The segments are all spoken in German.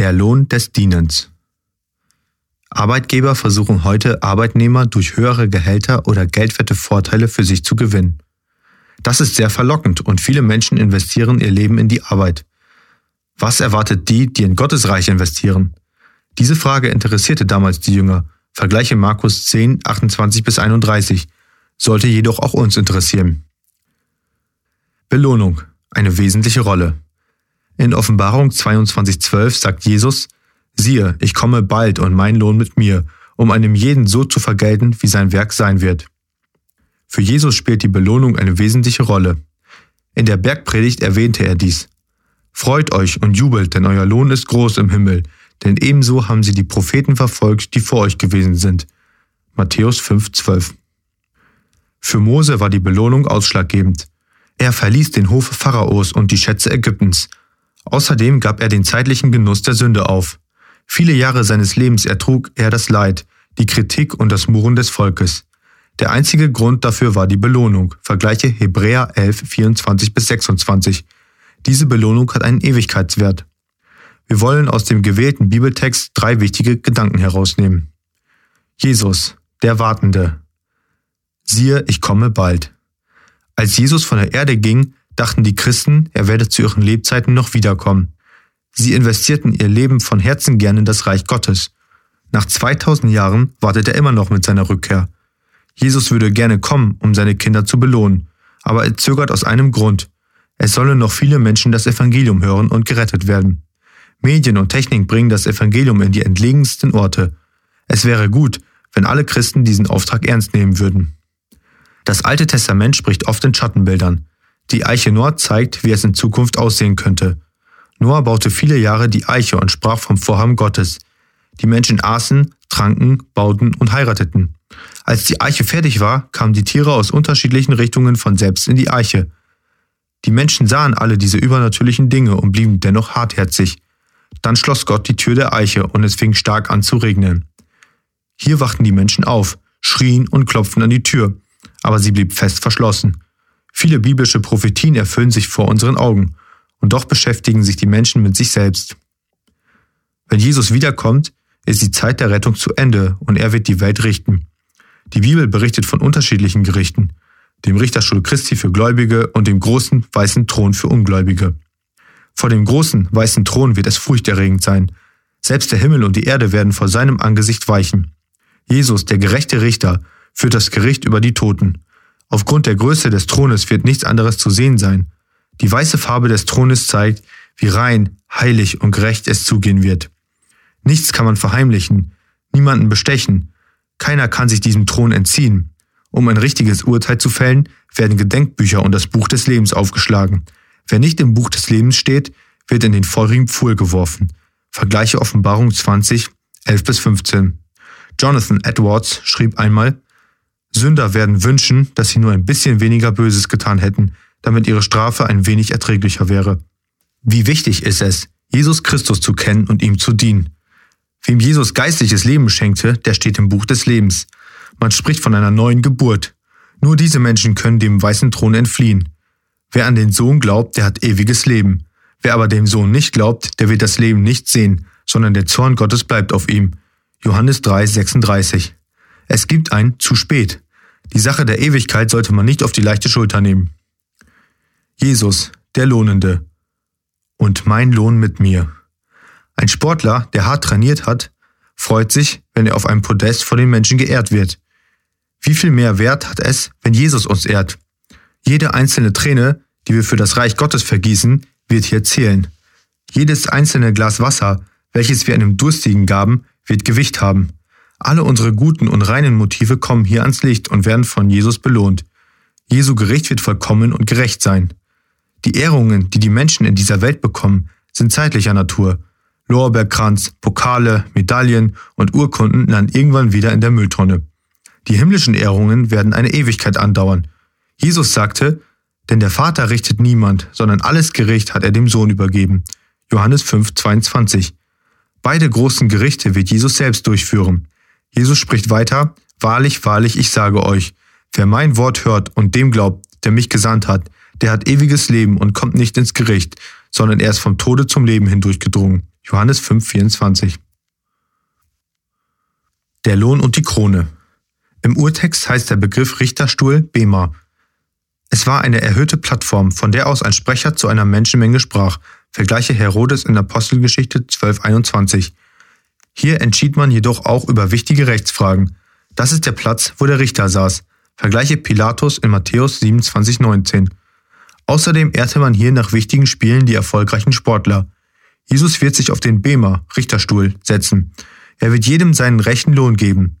Der Lohn des Dienens. Arbeitgeber versuchen heute, Arbeitnehmer durch höhere Gehälter oder geldwerte Vorteile für sich zu gewinnen. Das ist sehr verlockend und viele Menschen investieren ihr Leben in die Arbeit. Was erwartet die, die in Gottes Reich investieren? Diese Frage interessierte damals die Jünger. Vergleiche Markus 10, 28 bis 31. Sollte jedoch auch uns interessieren. Belohnung. Eine wesentliche Rolle. In Offenbarung 22.12 sagt Jesus, siehe, ich komme bald und mein Lohn mit mir, um einem jeden so zu vergelten, wie sein Werk sein wird. Für Jesus spielt die Belohnung eine wesentliche Rolle. In der Bergpredigt erwähnte er dies. Freut euch und jubelt, denn euer Lohn ist groß im Himmel, denn ebenso haben sie die Propheten verfolgt, die vor euch gewesen sind. Matthäus 5,12 Für Mose war die Belohnung ausschlaggebend. Er verließ den Hof Pharaos und die Schätze Ägyptens, Außerdem gab er den zeitlichen Genuss der Sünde auf. Viele Jahre seines Lebens ertrug er das Leid, die Kritik und das Murren des Volkes. Der einzige Grund dafür war die Belohnung. Vergleiche Hebräer 11, 24 bis 26. Diese Belohnung hat einen Ewigkeitswert. Wir wollen aus dem gewählten Bibeltext drei wichtige Gedanken herausnehmen. Jesus, der Wartende. Siehe, ich komme bald. Als Jesus von der Erde ging, dachten die Christen, er werde zu ihren Lebzeiten noch wiederkommen. Sie investierten ihr Leben von Herzen gern in das Reich Gottes. Nach 2000 Jahren wartet er immer noch mit seiner Rückkehr. Jesus würde gerne kommen, um seine Kinder zu belohnen, aber er zögert aus einem Grund. Es sollen noch viele Menschen das Evangelium hören und gerettet werden. Medien und Technik bringen das Evangelium in die entlegensten Orte. Es wäre gut, wenn alle Christen diesen Auftrag ernst nehmen würden. Das Alte Testament spricht oft in Schattenbildern. Die Eiche Noah zeigt, wie es in Zukunft aussehen könnte. Noah baute viele Jahre die Eiche und sprach vom Vorhaben Gottes. Die Menschen aßen, tranken, bauten und heirateten. Als die Eiche fertig war, kamen die Tiere aus unterschiedlichen Richtungen von selbst in die Eiche. Die Menschen sahen alle diese übernatürlichen Dinge und blieben dennoch hartherzig. Dann schloss Gott die Tür der Eiche und es fing stark an zu regnen. Hier wachten die Menschen auf, schrien und klopften an die Tür, aber sie blieb fest verschlossen. Viele biblische Prophetien erfüllen sich vor unseren Augen, und doch beschäftigen sich die Menschen mit sich selbst. Wenn Jesus wiederkommt, ist die Zeit der Rettung zu Ende und er wird die Welt richten. Die Bibel berichtet von unterschiedlichen Gerichten, dem Richterstuhl Christi für Gläubige und dem großen weißen Thron für Ungläubige. Vor dem großen weißen Thron wird es furchterregend sein. Selbst der Himmel und die Erde werden vor seinem Angesicht weichen. Jesus, der gerechte Richter, führt das Gericht über die Toten. Aufgrund der Größe des Thrones wird nichts anderes zu sehen sein. Die weiße Farbe des Thrones zeigt, wie rein, heilig und gerecht es zugehen wird. Nichts kann man verheimlichen, niemanden bestechen, keiner kann sich diesem Thron entziehen. Um ein richtiges Urteil zu fällen, werden Gedenkbücher und das Buch des Lebens aufgeschlagen. Wer nicht im Buch des Lebens steht, wird in den feurigen Pfuhl geworfen. Vergleiche Offenbarung 20, 11 bis 15. Jonathan Edwards schrieb einmal, Sünder werden wünschen, dass sie nur ein bisschen weniger Böses getan hätten, damit ihre Strafe ein wenig erträglicher wäre. Wie wichtig ist es, Jesus Christus zu kennen und ihm zu dienen. Wem Jesus geistliches Leben schenkte, der steht im Buch des Lebens. Man spricht von einer neuen Geburt. Nur diese Menschen können dem weißen Thron entfliehen. Wer an den Sohn glaubt, der hat ewiges Leben. Wer aber dem Sohn nicht glaubt, der wird das Leben nicht sehen, sondern der Zorn Gottes bleibt auf ihm. Johannes 3, 36. Es gibt ein zu spät. Die Sache der Ewigkeit sollte man nicht auf die leichte Schulter nehmen. Jesus, der Lohnende. Und mein Lohn mit mir. Ein Sportler, der hart trainiert hat, freut sich, wenn er auf einem Podest vor den Menschen geehrt wird. Wie viel mehr Wert hat es, wenn Jesus uns ehrt? Jede einzelne Träne, die wir für das Reich Gottes vergießen, wird hier zählen. Jedes einzelne Glas Wasser, welches wir einem Durstigen gaben, wird Gewicht haben. Alle unsere guten und reinen Motive kommen hier ans Licht und werden von Jesus belohnt. Jesu Gericht wird vollkommen und gerecht sein. Die Ehrungen, die die Menschen in dieser Welt bekommen, sind zeitlicher Natur. Lorbeerkranz, Pokale, Medaillen und Urkunden landen irgendwann wieder in der Mülltonne. Die himmlischen Ehrungen werden eine Ewigkeit andauern. Jesus sagte, denn der Vater richtet niemand, sondern alles Gericht hat er dem Sohn übergeben. Johannes 5, 22. Beide großen Gerichte wird Jesus selbst durchführen. Jesus spricht weiter, Wahrlich, wahrlich, ich sage euch, wer mein Wort hört und dem glaubt, der mich gesandt hat, der hat ewiges Leben und kommt nicht ins Gericht, sondern er ist vom Tode zum Leben hindurchgedrungen. Johannes 5, 24. Der Lohn und die Krone. Im Urtext heißt der Begriff Richterstuhl Bema. Es war eine erhöhte Plattform, von der aus ein Sprecher zu einer Menschenmenge sprach. Vergleiche Herodes in Apostelgeschichte 12,21. Hier entschied man jedoch auch über wichtige Rechtsfragen. Das ist der Platz, wo der Richter saß. Vergleiche Pilatus in Matthäus 27,19. Außerdem ehrte man hier nach wichtigen Spielen die erfolgreichen Sportler. Jesus wird sich auf den Bema, Richterstuhl, setzen. Er wird jedem seinen rechten Lohn geben.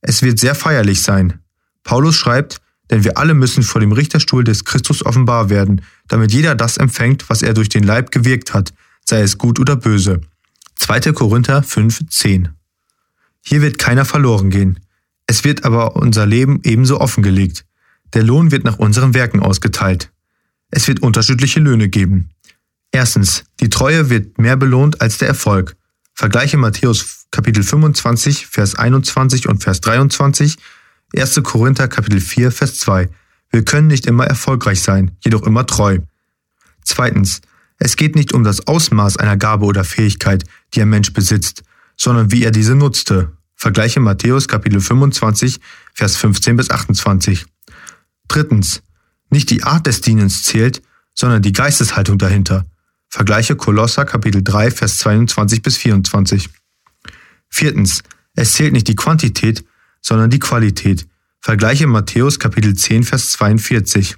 Es wird sehr feierlich sein. Paulus schreibt, denn wir alle müssen vor dem Richterstuhl des Christus offenbar werden, damit jeder das empfängt, was er durch den Leib gewirkt hat, sei es gut oder böse. 2. Korinther 5, 10. Hier wird keiner verloren gehen. Es wird aber unser Leben ebenso offengelegt. Der Lohn wird nach unseren Werken ausgeteilt. Es wird unterschiedliche Löhne geben. Erstens, die Treue wird mehr belohnt als der Erfolg. Vergleiche Matthäus Kapitel 25, Vers 21 und Vers 23, 1. Korinther Kapitel 4, Vers 2. Wir können nicht immer erfolgreich sein, jedoch immer treu. Zweitens, es geht nicht um das Ausmaß einer Gabe oder Fähigkeit, die ein Mensch besitzt, sondern wie er diese nutzte. Vergleiche Matthäus Kapitel 25, Vers 15 bis 28. Drittens, nicht die Art des Dienens zählt, sondern die Geisteshaltung dahinter. Vergleiche Kolosser Kapitel 3, Vers 22 bis 24. Viertens. Es zählt nicht die Quantität, sondern die Qualität. Vergleiche Matthäus Kapitel 10, Vers 42.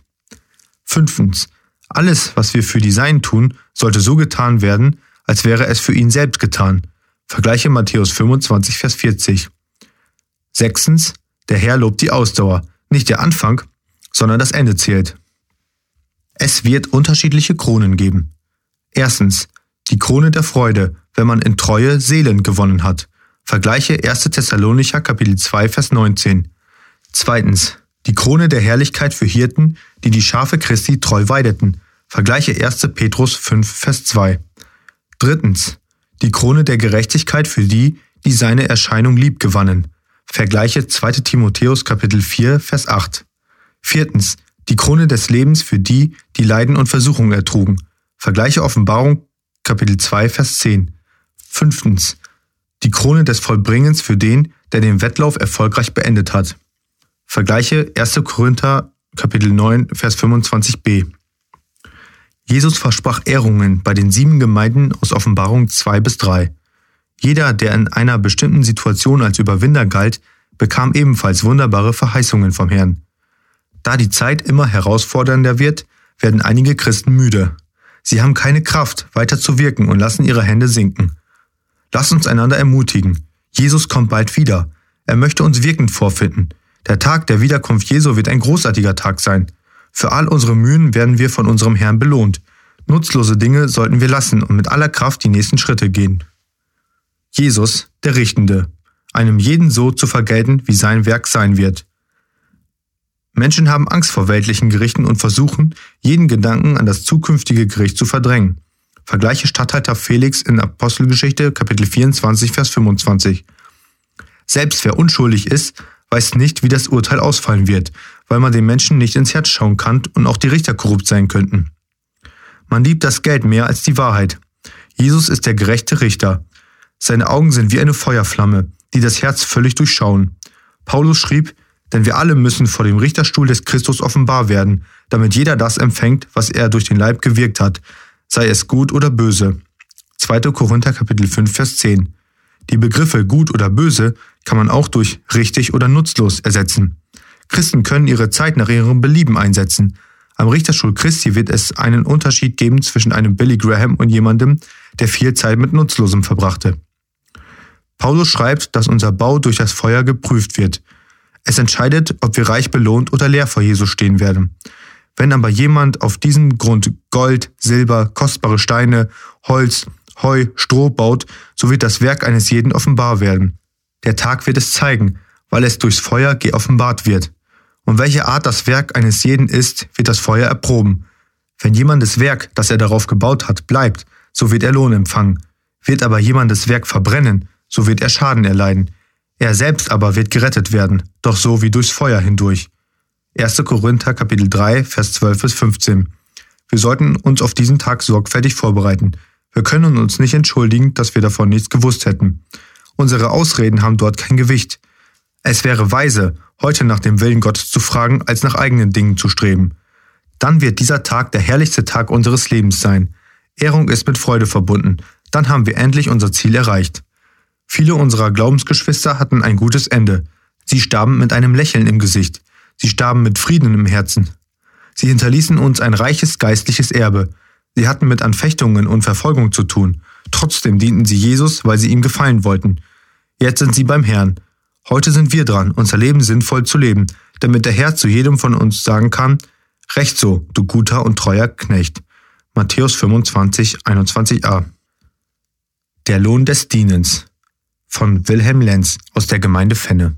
Fünftens. Alles, was wir für die Sein tun, sollte so getan werden, als wäre es für ihn selbst getan. Vergleiche Matthäus 25, Vers 40. Sechstens. Der Herr lobt die Ausdauer. Nicht der Anfang, sondern das Ende zählt. Es wird unterschiedliche Kronen geben. Erstens, die Krone der Freude, wenn man in Treue Seelen gewonnen hat. Vergleiche 1. Thessalonicher Kapitel 2 Vers 19. Zweitens, die Krone der Herrlichkeit für Hirten, die die Schafe Christi treu weideten. Vergleiche 1. Petrus 5 Vers 2. Drittens, die Krone der Gerechtigkeit für die, die seine Erscheinung lieb gewannen. Vergleiche 2. Timotheus Kapitel 4 Vers 8. Viertens, die Krone des Lebens für die, die Leiden und Versuchung ertrugen. Vergleiche Offenbarung Kapitel 2 Vers 10. Fünftens. Die Krone des Vollbringens für den, der den Wettlauf erfolgreich beendet hat. Vergleiche 1. Korinther Kapitel 9 Vers 25b. Jesus versprach Ehrungen bei den sieben Gemeinden aus Offenbarung 2 bis 3. Jeder, der in einer bestimmten Situation als Überwinder galt, bekam ebenfalls wunderbare Verheißungen vom Herrn. Da die Zeit immer herausfordernder wird, werden einige Christen müde. Sie haben keine Kraft, weiter zu wirken und lassen ihre Hände sinken. Lass uns einander ermutigen. Jesus kommt bald wieder. Er möchte uns wirkend vorfinden. Der Tag der Wiederkunft Jesu wird ein großartiger Tag sein. Für all unsere Mühen werden wir von unserem Herrn belohnt. Nutzlose Dinge sollten wir lassen und mit aller Kraft die nächsten Schritte gehen. Jesus, der Richtende, einem jeden so zu vergelten, wie sein Werk sein wird. Menschen haben Angst vor weltlichen Gerichten und versuchen, jeden Gedanken an das zukünftige Gericht zu verdrängen. Vergleiche Statthalter Felix in Apostelgeschichte Kapitel 24, Vers 25. Selbst wer unschuldig ist, weiß nicht, wie das Urteil ausfallen wird, weil man den Menschen nicht ins Herz schauen kann und auch die Richter korrupt sein könnten. Man liebt das Geld mehr als die Wahrheit. Jesus ist der gerechte Richter. Seine Augen sind wie eine Feuerflamme, die das Herz völlig durchschauen. Paulus schrieb, denn wir alle müssen vor dem Richterstuhl des Christus offenbar werden, damit jeder das empfängt, was er durch den Leib gewirkt hat, sei es gut oder böse. 2. Korinther Kapitel 5 Vers 10. Die Begriffe gut oder böse kann man auch durch richtig oder nutzlos ersetzen. Christen können ihre Zeit nach ihrem Belieben einsetzen. Am Richterstuhl Christi wird es einen Unterschied geben zwischen einem Billy Graham und jemandem, der viel Zeit mit Nutzlosem verbrachte. Paulus schreibt, dass unser Bau durch das Feuer geprüft wird. Es entscheidet, ob wir reich belohnt oder leer vor Jesus stehen werden. Wenn aber jemand auf diesem Grund Gold, Silber, kostbare Steine, Holz, Heu, Stroh baut, so wird das Werk eines jeden offenbar werden. Der Tag wird es zeigen, weil es durchs Feuer geoffenbart wird. Und welche Art das Werk eines jeden ist, wird das Feuer erproben. Wenn jemandes Werk, das er darauf gebaut hat, bleibt, so wird er Lohn empfangen. Wird aber jemandes Werk verbrennen, so wird er Schaden erleiden. Er selbst aber wird gerettet werden, doch so wie durchs Feuer hindurch. 1. Korinther Kapitel 3, Vers 12 bis 15. Wir sollten uns auf diesen Tag sorgfältig vorbereiten. Wir können uns nicht entschuldigen, dass wir davon nichts gewusst hätten. Unsere Ausreden haben dort kein Gewicht. Es wäre weise, heute nach dem Willen Gottes zu fragen, als nach eigenen Dingen zu streben. Dann wird dieser Tag der herrlichste Tag unseres Lebens sein. Ehrung ist mit Freude verbunden. Dann haben wir endlich unser Ziel erreicht. Viele unserer Glaubensgeschwister hatten ein gutes Ende. Sie starben mit einem Lächeln im Gesicht. Sie starben mit Frieden im Herzen. Sie hinterließen uns ein reiches geistliches Erbe. Sie hatten mit Anfechtungen und Verfolgung zu tun. Trotzdem dienten sie Jesus, weil sie ihm gefallen wollten. Jetzt sind sie beim Herrn. Heute sind wir dran, unser Leben sinnvoll zu leben, damit der Herr zu jedem von uns sagen kann, Recht so, du guter und treuer Knecht. Matthäus 25, 21a. Der Lohn des Dienens von Wilhelm Lenz aus der Gemeinde Fenne.